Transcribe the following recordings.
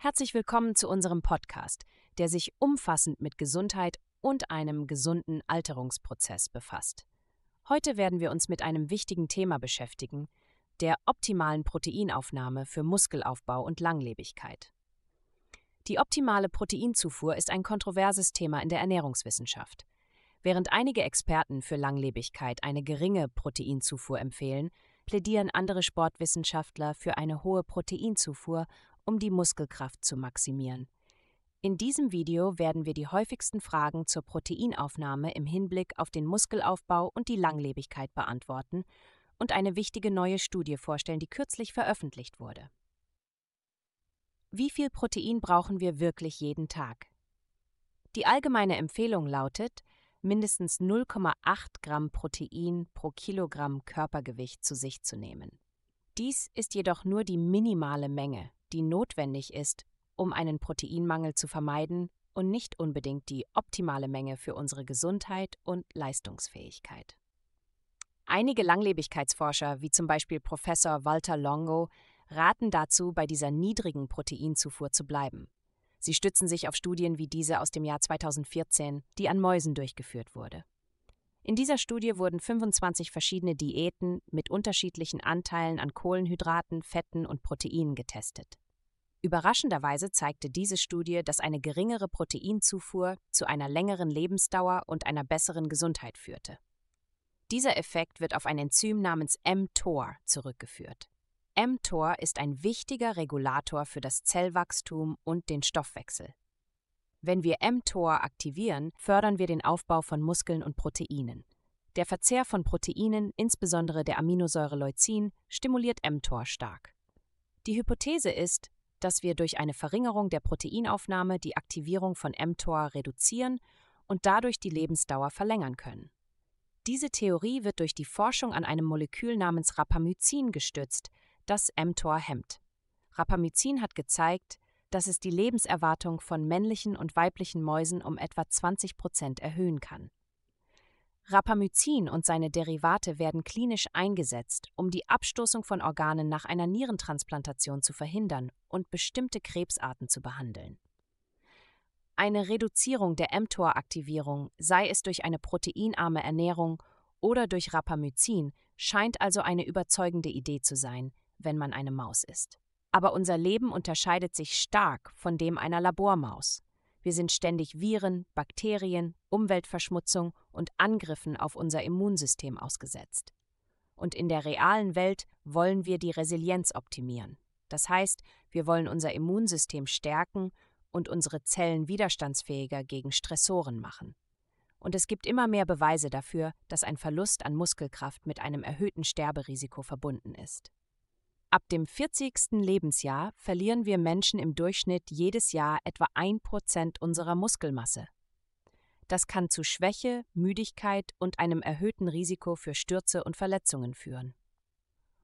Herzlich willkommen zu unserem Podcast, der sich umfassend mit Gesundheit und einem gesunden Alterungsprozess befasst. Heute werden wir uns mit einem wichtigen Thema beschäftigen, der optimalen Proteinaufnahme für Muskelaufbau und Langlebigkeit. Die optimale Proteinzufuhr ist ein kontroverses Thema in der Ernährungswissenschaft. Während einige Experten für Langlebigkeit eine geringe Proteinzufuhr empfehlen, plädieren andere Sportwissenschaftler für eine hohe Proteinzufuhr, um die Muskelkraft zu maximieren. In diesem Video werden wir die häufigsten Fragen zur Proteinaufnahme im Hinblick auf den Muskelaufbau und die Langlebigkeit beantworten und eine wichtige neue Studie vorstellen, die kürzlich veröffentlicht wurde. Wie viel Protein brauchen wir wirklich jeden Tag? Die allgemeine Empfehlung lautet, mindestens 0,8 Gramm Protein pro Kilogramm Körpergewicht zu sich zu nehmen. Dies ist jedoch nur die minimale Menge, die notwendig ist, um einen Proteinmangel zu vermeiden und nicht unbedingt die optimale Menge für unsere Gesundheit und Leistungsfähigkeit. Einige Langlebigkeitsforscher, wie zum Beispiel Professor Walter Longo, raten dazu, bei dieser niedrigen Proteinzufuhr zu bleiben. Sie stützen sich auf Studien wie diese aus dem Jahr 2014, die an Mäusen durchgeführt wurde. In dieser Studie wurden 25 verschiedene Diäten mit unterschiedlichen Anteilen an Kohlenhydraten, Fetten und Proteinen getestet. Überraschenderweise zeigte diese Studie, dass eine geringere Proteinzufuhr zu einer längeren Lebensdauer und einer besseren Gesundheit führte. Dieser Effekt wird auf ein Enzym namens mTOR zurückgeführt mTOR ist ein wichtiger Regulator für das Zellwachstum und den Stoffwechsel. Wenn wir mTOR aktivieren, fördern wir den Aufbau von Muskeln und Proteinen. Der Verzehr von Proteinen, insbesondere der Aminosäure Leucin, stimuliert mTOR stark. Die Hypothese ist, dass wir durch eine Verringerung der Proteinaufnahme die Aktivierung von mTOR reduzieren und dadurch die Lebensdauer verlängern können. Diese Theorie wird durch die Forschung an einem Molekül namens Rapamycin gestützt, das mTOR hemmt. Rapamycin hat gezeigt, dass es die Lebenserwartung von männlichen und weiblichen Mäusen um etwa 20 Prozent erhöhen kann. Rapamycin und seine Derivate werden klinisch eingesetzt, um die Abstoßung von Organen nach einer Nierentransplantation zu verhindern und bestimmte Krebsarten zu behandeln. Eine Reduzierung der mTOR-Aktivierung, sei es durch eine proteinarme Ernährung oder durch Rapamycin, scheint also eine überzeugende Idee zu sein, wenn man eine Maus ist. Aber unser Leben unterscheidet sich stark von dem einer Labormaus. Wir sind ständig Viren, Bakterien, Umweltverschmutzung und Angriffen auf unser Immunsystem ausgesetzt. Und in der realen Welt wollen wir die Resilienz optimieren. Das heißt, wir wollen unser Immunsystem stärken und unsere Zellen widerstandsfähiger gegen Stressoren machen. Und es gibt immer mehr Beweise dafür, dass ein Verlust an Muskelkraft mit einem erhöhten Sterberisiko verbunden ist. Ab dem 40. Lebensjahr verlieren wir Menschen im Durchschnitt jedes Jahr etwa 1% unserer Muskelmasse. Das kann zu Schwäche, Müdigkeit und einem erhöhten Risiko für Stürze und Verletzungen führen.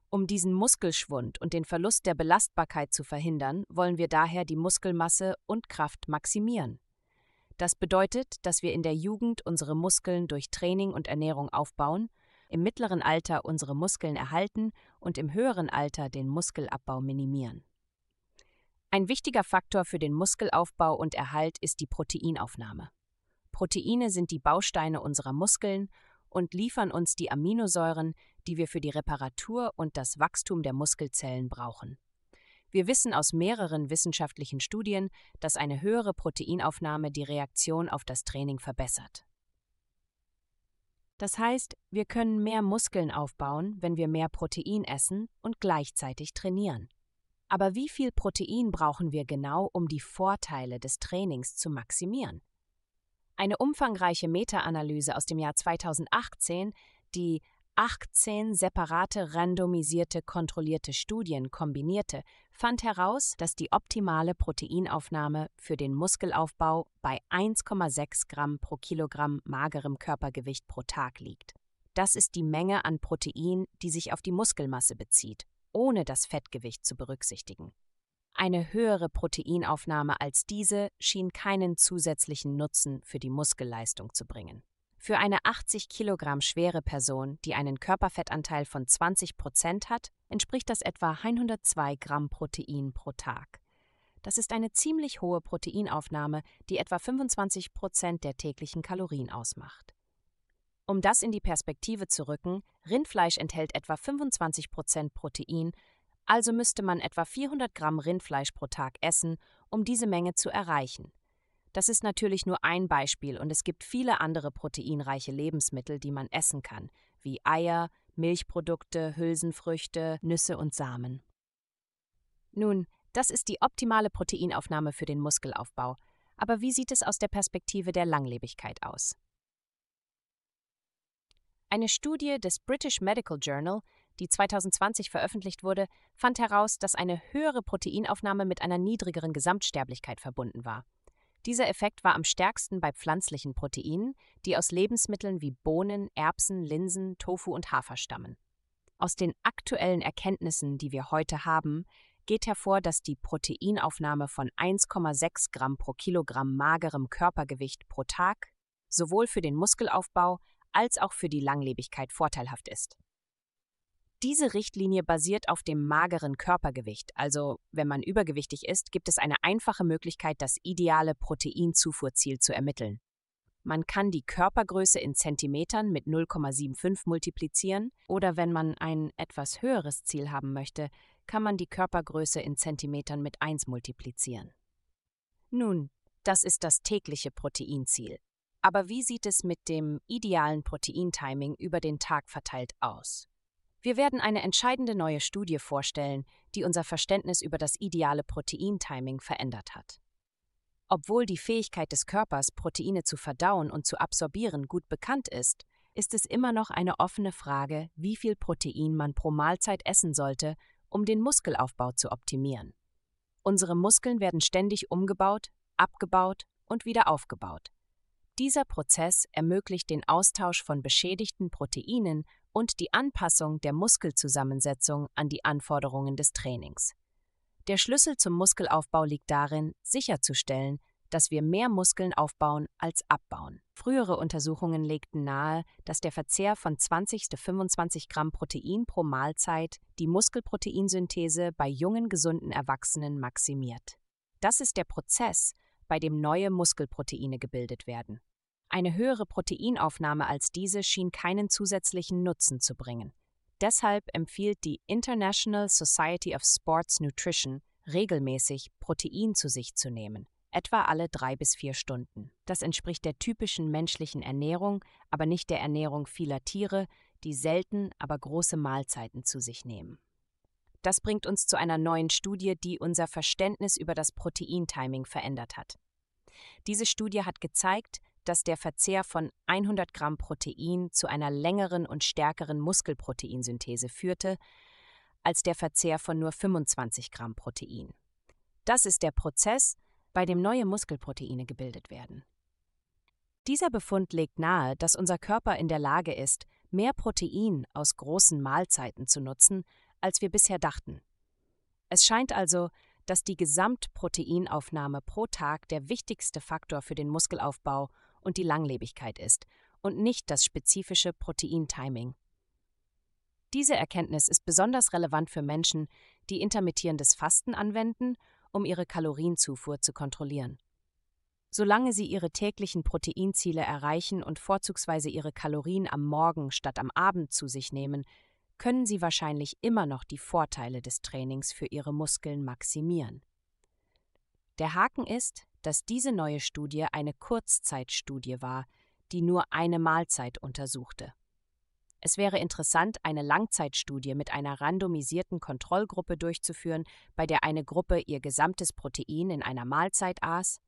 Um diesen Muskelschwund und den Verlust der Belastbarkeit zu verhindern, wollen wir daher die Muskelmasse und Kraft maximieren. Das bedeutet, dass wir in der Jugend unsere Muskeln durch Training und Ernährung aufbauen im mittleren Alter unsere Muskeln erhalten und im höheren Alter den Muskelabbau minimieren. Ein wichtiger Faktor für den Muskelaufbau und Erhalt ist die Proteinaufnahme. Proteine sind die Bausteine unserer Muskeln und liefern uns die Aminosäuren, die wir für die Reparatur und das Wachstum der Muskelzellen brauchen. Wir wissen aus mehreren wissenschaftlichen Studien, dass eine höhere Proteinaufnahme die Reaktion auf das Training verbessert. Das heißt, wir können mehr Muskeln aufbauen, wenn wir mehr Protein essen und gleichzeitig trainieren. Aber wie viel Protein brauchen wir genau, um die Vorteile des Trainings zu maximieren? Eine umfangreiche Meta-Analyse aus dem Jahr 2018, die 18 separate randomisierte kontrollierte Studien kombinierte, fand heraus, dass die optimale Proteinaufnahme für den Muskelaufbau bei 1,6 Gramm pro Kilogramm magerem Körpergewicht pro Tag liegt. Das ist die Menge an Protein, die sich auf die Muskelmasse bezieht, ohne das Fettgewicht zu berücksichtigen. Eine höhere Proteinaufnahme als diese schien keinen zusätzlichen Nutzen für die Muskelleistung zu bringen. Für eine 80 Kilogramm schwere Person, die einen Körperfettanteil von 20 Prozent hat, entspricht das etwa 102 Gramm Protein pro Tag. Das ist eine ziemlich hohe Proteinaufnahme, die etwa 25 Prozent der täglichen Kalorien ausmacht. Um das in die Perspektive zu rücken, Rindfleisch enthält etwa 25 Prozent Protein, also müsste man etwa 400 Gramm Rindfleisch pro Tag essen, um diese Menge zu erreichen. Das ist natürlich nur ein Beispiel und es gibt viele andere proteinreiche Lebensmittel, die man essen kann, wie Eier, Milchprodukte, Hülsenfrüchte, Nüsse und Samen. Nun, das ist die optimale Proteinaufnahme für den Muskelaufbau. Aber wie sieht es aus der Perspektive der Langlebigkeit aus? Eine Studie des British Medical Journal, die 2020 veröffentlicht wurde, fand heraus, dass eine höhere Proteinaufnahme mit einer niedrigeren Gesamtsterblichkeit verbunden war. Dieser Effekt war am stärksten bei pflanzlichen Proteinen, die aus Lebensmitteln wie Bohnen, Erbsen, Linsen, Tofu und Hafer stammen. Aus den aktuellen Erkenntnissen, die wir heute haben, geht hervor, dass die Proteinaufnahme von 1,6 Gramm pro Kilogramm magerem Körpergewicht pro Tag sowohl für den Muskelaufbau als auch für die Langlebigkeit vorteilhaft ist. Diese Richtlinie basiert auf dem mageren Körpergewicht, also wenn man übergewichtig ist, gibt es eine einfache Möglichkeit, das ideale Proteinzufuhrziel zu ermitteln. Man kann die Körpergröße in Zentimetern mit 0,75 multiplizieren oder wenn man ein etwas höheres Ziel haben möchte, kann man die Körpergröße in Zentimetern mit 1 multiplizieren. Nun, das ist das tägliche Proteinziel. Aber wie sieht es mit dem idealen Proteintiming über den Tag verteilt aus? Wir werden eine entscheidende neue Studie vorstellen, die unser Verständnis über das ideale Proteintiming verändert hat. Obwohl die Fähigkeit des Körpers, Proteine zu verdauen und zu absorbieren, gut bekannt ist, ist es immer noch eine offene Frage, wie viel Protein man pro Mahlzeit essen sollte, um den Muskelaufbau zu optimieren. Unsere Muskeln werden ständig umgebaut, abgebaut und wieder aufgebaut. Dieser Prozess ermöglicht den Austausch von beschädigten Proteinen und die Anpassung der Muskelzusammensetzung an die Anforderungen des Trainings. Der Schlüssel zum Muskelaufbau liegt darin, sicherzustellen, dass wir mehr Muskeln aufbauen als abbauen. Frühere Untersuchungen legten nahe, dass der Verzehr von 20 bis 25 Gramm Protein pro Mahlzeit die Muskelproteinsynthese bei jungen, gesunden Erwachsenen maximiert. Das ist der Prozess, bei dem neue Muskelproteine gebildet werden. Eine höhere Proteinaufnahme als diese schien keinen zusätzlichen Nutzen zu bringen. Deshalb empfiehlt die International Society of Sports Nutrition regelmäßig Protein zu sich zu nehmen etwa alle drei bis vier Stunden. Das entspricht der typischen menschlichen Ernährung, aber nicht der Ernährung vieler Tiere, die selten, aber große Mahlzeiten zu sich nehmen. Das bringt uns zu einer neuen Studie, die unser Verständnis über das Proteintiming verändert hat. Diese Studie hat gezeigt, dass der Verzehr von 100 Gramm Protein zu einer längeren und stärkeren Muskelproteinsynthese führte, als der Verzehr von nur 25 Gramm Protein. Das ist der Prozess, bei dem neue Muskelproteine gebildet werden. Dieser Befund legt nahe, dass unser Körper in der Lage ist, mehr Protein aus großen Mahlzeiten zu nutzen, als wir bisher dachten. Es scheint also, dass die Gesamtproteinaufnahme pro Tag der wichtigste Faktor für den Muskelaufbau und die Langlebigkeit ist und nicht das spezifische Proteintiming. Diese Erkenntnis ist besonders relevant für Menschen, die intermittierendes Fasten anwenden um ihre Kalorienzufuhr zu kontrollieren. Solange Sie Ihre täglichen Proteinziele erreichen und vorzugsweise Ihre Kalorien am Morgen statt am Abend zu sich nehmen, können Sie wahrscheinlich immer noch die Vorteile des Trainings für Ihre Muskeln maximieren. Der Haken ist, dass diese neue Studie eine Kurzzeitstudie war, die nur eine Mahlzeit untersuchte. Es wäre interessant, eine Langzeitstudie mit einer randomisierten Kontrollgruppe durchzuführen, bei der eine Gruppe ihr gesamtes Protein in einer Mahlzeit aß,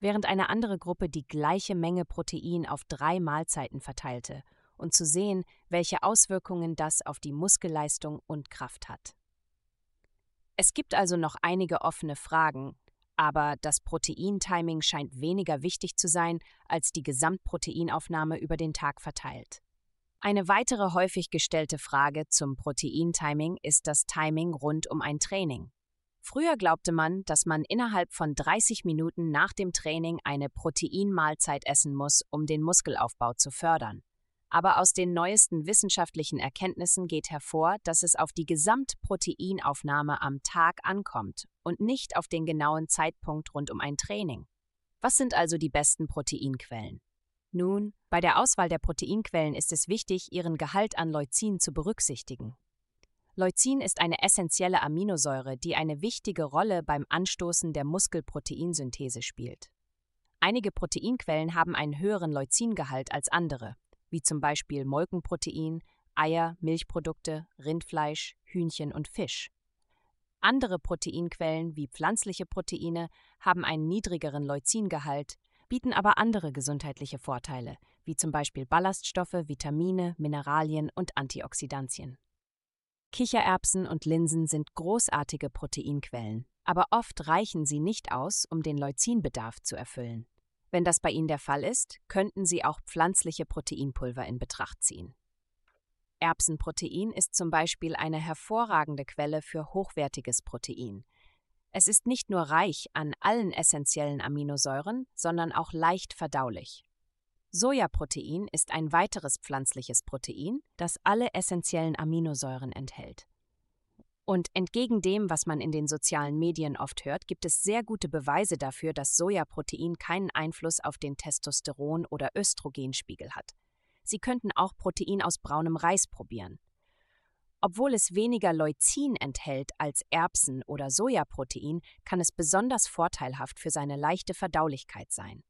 während eine andere Gruppe die gleiche Menge Protein auf drei Mahlzeiten verteilte, und zu sehen, welche Auswirkungen das auf die Muskelleistung und Kraft hat. Es gibt also noch einige offene Fragen, aber das Proteintiming scheint weniger wichtig zu sein als die Gesamtproteinaufnahme über den Tag verteilt. Eine weitere häufig gestellte Frage zum Proteintiming ist das Timing rund um ein Training. Früher glaubte man, dass man innerhalb von 30 Minuten nach dem Training eine Proteinmahlzeit essen muss, um den Muskelaufbau zu fördern. Aber aus den neuesten wissenschaftlichen Erkenntnissen geht hervor, dass es auf die Gesamtproteinaufnahme am Tag ankommt und nicht auf den genauen Zeitpunkt rund um ein Training. Was sind also die besten Proteinquellen? Nun, bei der Auswahl der Proteinquellen ist es wichtig, ihren Gehalt an Leucin zu berücksichtigen. Leucin ist eine essentielle Aminosäure, die eine wichtige Rolle beim Anstoßen der Muskelproteinsynthese spielt. Einige Proteinquellen haben einen höheren Leucingehalt als andere, wie zum Beispiel Molkenprotein, Eier, Milchprodukte, Rindfleisch, Hühnchen und Fisch. Andere Proteinquellen wie pflanzliche Proteine haben einen niedrigeren Leucingehalt, bieten aber andere gesundheitliche Vorteile, wie zum Beispiel Ballaststoffe, Vitamine, Mineralien und Antioxidantien. Kichererbsen und Linsen sind großartige Proteinquellen, aber oft reichen sie nicht aus, um den Leucinbedarf zu erfüllen. Wenn das bei Ihnen der Fall ist, könnten Sie auch pflanzliche Proteinpulver in Betracht ziehen. Erbsenprotein ist zum Beispiel eine hervorragende Quelle für hochwertiges Protein. Es ist nicht nur reich an allen essentiellen Aminosäuren, sondern auch leicht verdaulich. Sojaprotein ist ein weiteres pflanzliches Protein, das alle essentiellen Aminosäuren enthält. Und entgegen dem, was man in den sozialen Medien oft hört, gibt es sehr gute Beweise dafür, dass Sojaprotein keinen Einfluss auf den Testosteron- oder Östrogenspiegel hat. Sie könnten auch Protein aus braunem Reis probieren. Obwohl es weniger Leucin enthält als Erbsen- oder Sojaprotein, kann es besonders vorteilhaft für seine leichte Verdaulichkeit sein.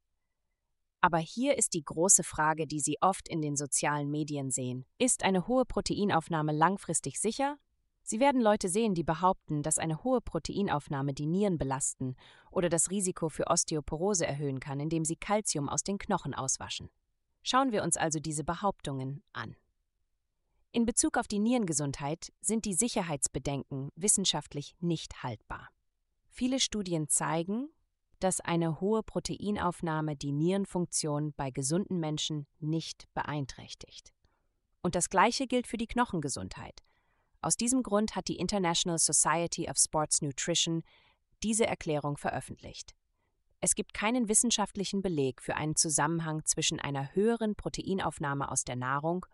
Aber hier ist die große Frage, die Sie oft in den sozialen Medien sehen. Ist eine hohe Proteinaufnahme langfristig sicher Sie werden Leute sehen, die behaupten, dass eine hohe Proteinaufnahme die Nieren belasten oder das Risiko für Osteoporose erhöhen kann, indem sie Kalzium aus den Knochen auswaschen. Schauen wir uns also diese Behauptungen an. In Bezug auf die Nierengesundheit sind die Sicherheitsbedenken wissenschaftlich nicht haltbar. Viele Studien zeigen, dass eine hohe Proteinaufnahme die Nierenfunktion bei gesunden Menschen nicht beeinträchtigt. Und das Gleiche gilt für die Knochengesundheit. Aus diesem Grund hat die International Society of Sports Nutrition diese Erklärung veröffentlicht. Es gibt keinen wissenschaftlichen Beleg für einen Zusammenhang zwischen einer höheren Proteinaufnahme aus der Nahrung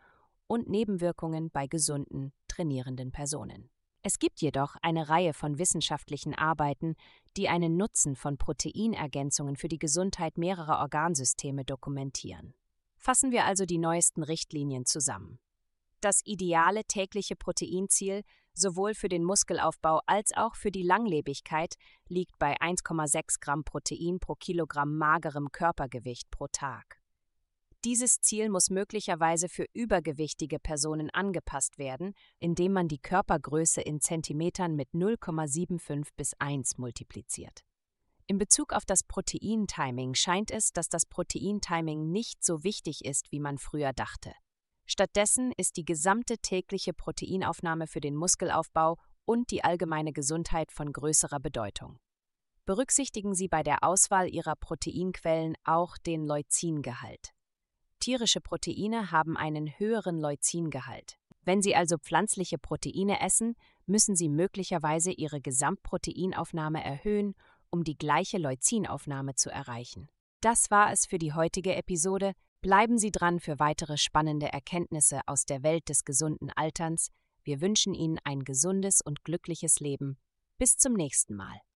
und Nebenwirkungen bei gesunden, trainierenden Personen. Es gibt jedoch eine Reihe von wissenschaftlichen Arbeiten, die einen Nutzen von Proteinergänzungen für die Gesundheit mehrerer Organsysteme dokumentieren. Fassen wir also die neuesten Richtlinien zusammen. Das ideale tägliche Proteinziel sowohl für den Muskelaufbau als auch für die Langlebigkeit liegt bei 1,6 Gramm Protein pro Kilogramm magerem Körpergewicht pro Tag. Dieses Ziel muss möglicherweise für übergewichtige Personen angepasst werden, indem man die Körpergröße in Zentimetern mit 0,75 bis 1 multipliziert. In Bezug auf das Proteintiming scheint es, dass das Proteintiming nicht so wichtig ist, wie man früher dachte. Stattdessen ist die gesamte tägliche Proteinaufnahme für den Muskelaufbau und die allgemeine Gesundheit von größerer Bedeutung. Berücksichtigen Sie bei der Auswahl Ihrer Proteinquellen auch den Leucingehalt. Tierische Proteine haben einen höheren Leucingehalt. Wenn Sie also pflanzliche Proteine essen, müssen Sie möglicherweise Ihre Gesamtproteinaufnahme erhöhen, um die gleiche Leucinaufnahme zu erreichen. Das war es für die heutige Episode. Bleiben Sie dran für weitere spannende Erkenntnisse aus der Welt des gesunden Alterns. Wir wünschen Ihnen ein gesundes und glückliches Leben. Bis zum nächsten Mal.